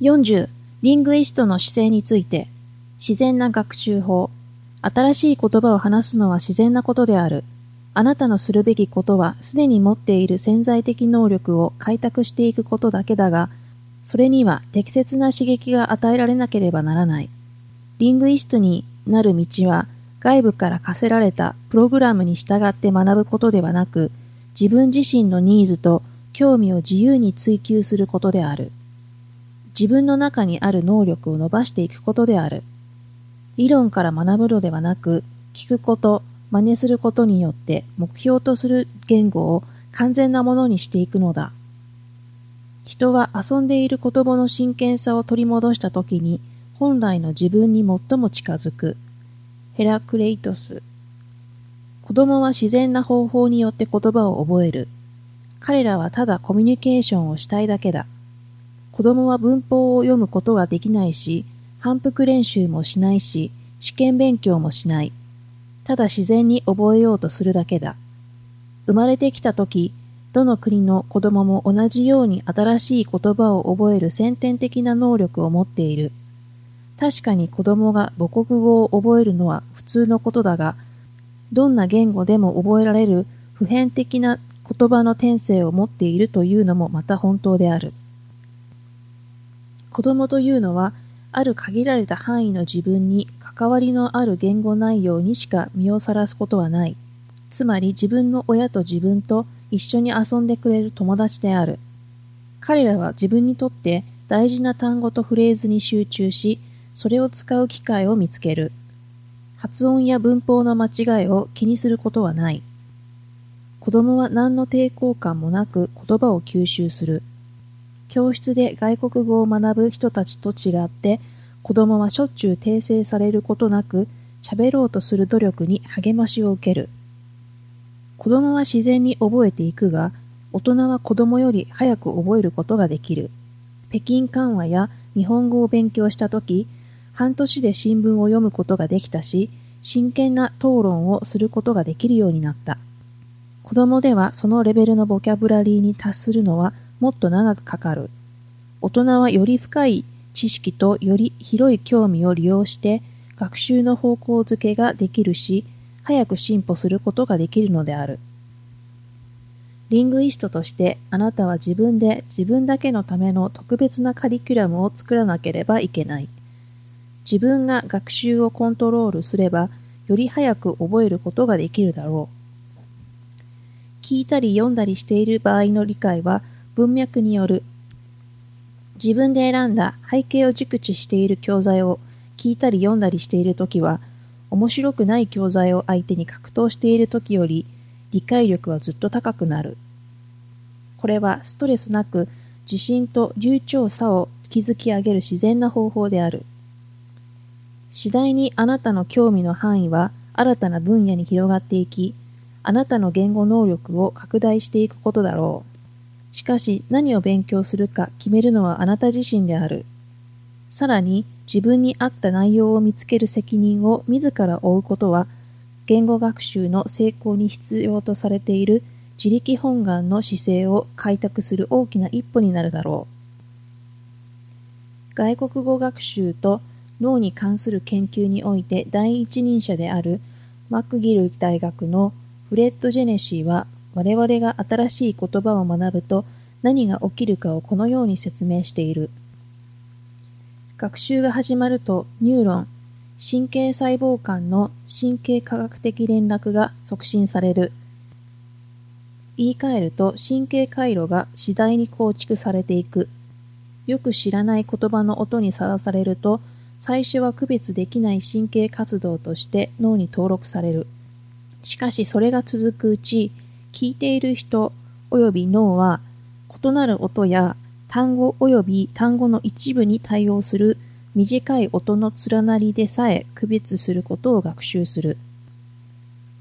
40. リングイストの姿勢について自然な学習法新しい言葉を話すのは自然なことである。あなたのするべきことはすでに持っている潜在的能力を開拓していくことだけだが、それには適切な刺激が与えられなければならない。リングイストになる道は外部から課せられたプログラムに従って学ぶことではなく、自分自身のニーズと興味を自由に追求することである。自分の中にある能力を伸ばしていくことである。理論から学ぶのではなく、聞くこと、真似することによって目標とする言語を完全なものにしていくのだ。人は遊んでいる言葉の真剣さを取り戻したときに、本来の自分に最も近づく。ヘラクレイトス。子供は自然な方法によって言葉を覚える。彼らはただコミュニケーションをしたいだけだ。子供は文法を読むことができないし、反復練習もしないし、試験勉強もしない。ただ自然に覚えようとするだけだ。生まれてきた時、どの国の子供も同じように新しい言葉を覚える先天的な能力を持っている。確かに子供が母国語を覚えるのは普通のことだが、どんな言語でも覚えられる普遍的な言葉の天性を持っているというのもまた本当である。子供というのは、ある限られた範囲の自分に関わりのある言語内容にしか身をさらすことはない。つまり自分の親と自分と一緒に遊んでくれる友達である。彼らは自分にとって大事な単語とフレーズに集中し、それを使う機会を見つける。発音や文法の間違いを気にすることはない。子供は何の抵抗感もなく言葉を吸収する。教室で外国語を学ぶ人たちと違って子供はしょっちゅう訂正されることなく喋ろうとする努力に励ましを受ける。子供は自然に覚えていくが、大人は子供より早く覚えることができる。北京緩和や日本語を勉強したとき、半年で新聞を読むことができたし、真剣な討論をすることができるようになった。子供ではそのレベルのボキャブラリーに達するのはもっと長くかかる。大人はより深い知識とより広い興味を利用して学習の方向づけができるし、早く進歩することができるのである。リングイストとしてあなたは自分で自分だけのための特別なカリキュラムを作らなければいけない。自分が学習をコントロールすればより早く覚えることができるだろう。聞いたり読んだりしている場合の理解は文脈による自分で選んだ背景を熟知している教材を聞いたり読んだりしているときは、面白くない教材を相手に格闘しているときより理解力はずっと高くなる。これはストレスなく自信と流暢さを築き上げる自然な方法である。次第にあなたの興味の範囲は新たな分野に広がっていき、あなたの言語能力を拡大していくことだろう。しかし何を勉強するか決めるのはあなた自身である。さらに自分に合った内容を見つける責任を自ら負うことは言語学習の成功に必要とされている自力本願の姿勢を開拓する大きな一歩になるだろう。外国語学習と脳に関する研究において第一人者である McGill 大学のフレッド・ジェネシーは我々が新しい言葉を学ぶと何が起きるかをこのように説明している。学習が始まるとニューロン、神経細胞間の神経科学的連絡が促進される。言い換えると神経回路が次第に構築されていく。よく知らない言葉の音にさらされると、最初は区別できない神経活動として脳に登録される。しかしそれが続くうち、聞いている人及び脳は異なる音や単語及び単語の一部に対応する短い音の連なりでさえ区別することを学習する。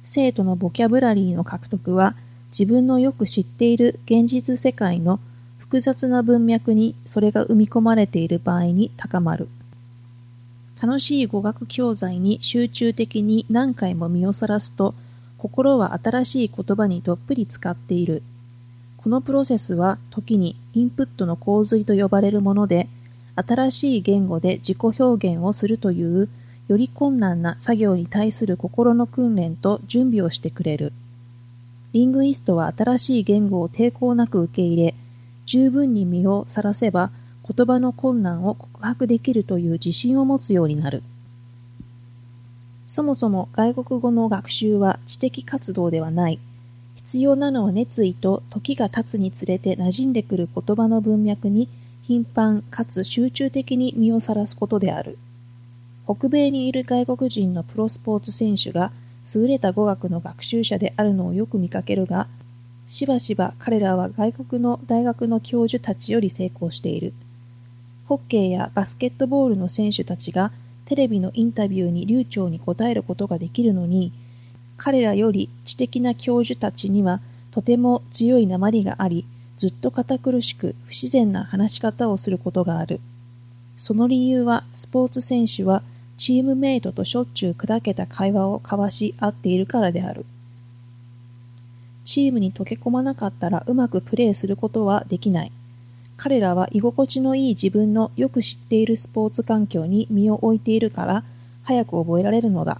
生徒のボキャブラリーの獲得は自分のよく知っている現実世界の複雑な文脈にそれが生み込まれている場合に高まる。楽しい語学教材に集中的に何回も身をさらすと心は新しい言葉にどっぷり使っている。このプロセスは時にインプットの洪水と呼ばれるもので、新しい言語で自己表現をするというより困難な作業に対する心の訓練と準備をしてくれる。リングイストは新しい言語を抵抗なく受け入れ、十分に身をさらせば言葉の困難を告白できるという自信を持つようになる。そもそも外国語の学習は知的活動ではない。必要なのは熱意と時が経つにつれて馴染んでくる言葉の文脈に頻繁かつ集中的に身をさらすことである。北米にいる外国人のプロスポーツ選手が優れた語学の学習者であるのをよく見かけるが、しばしば彼らは外国の大学の教授たちより成功している。ホッケーやバスケットボールの選手たちがテレビのインタビューに流暢に答えることができるのに、彼らより知的な教授たちにはとても強い鉛があり、ずっと堅苦しく不自然な話し方をすることがある。その理由はスポーツ選手はチームメイトとしょっちゅう砕けた会話を交わし合っているからである。チームに溶け込まなかったらうまくプレーすることはできない。彼らは居心地のいい自分のよく知っているスポーツ環境に身を置いているから早く覚えられるのだ。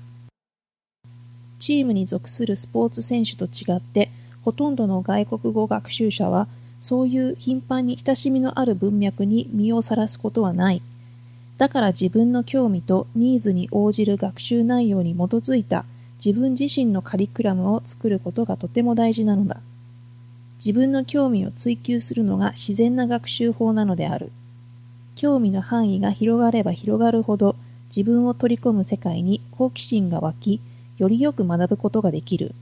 チームに属するスポーツ選手と違ってほとんどの外国語学習者はそういう頻繁に親しみのある文脈に身をさらすことはない。だから自分の興味とニーズに応じる学習内容に基づいた自分自身のカリキュラムを作ることがとても大事なのだ。自分の興味を追求するのが自然な学習法なのである。興味の範囲が広がれば広がるほど自分を取り込む世界に好奇心が湧き、よりよく学ぶことができる。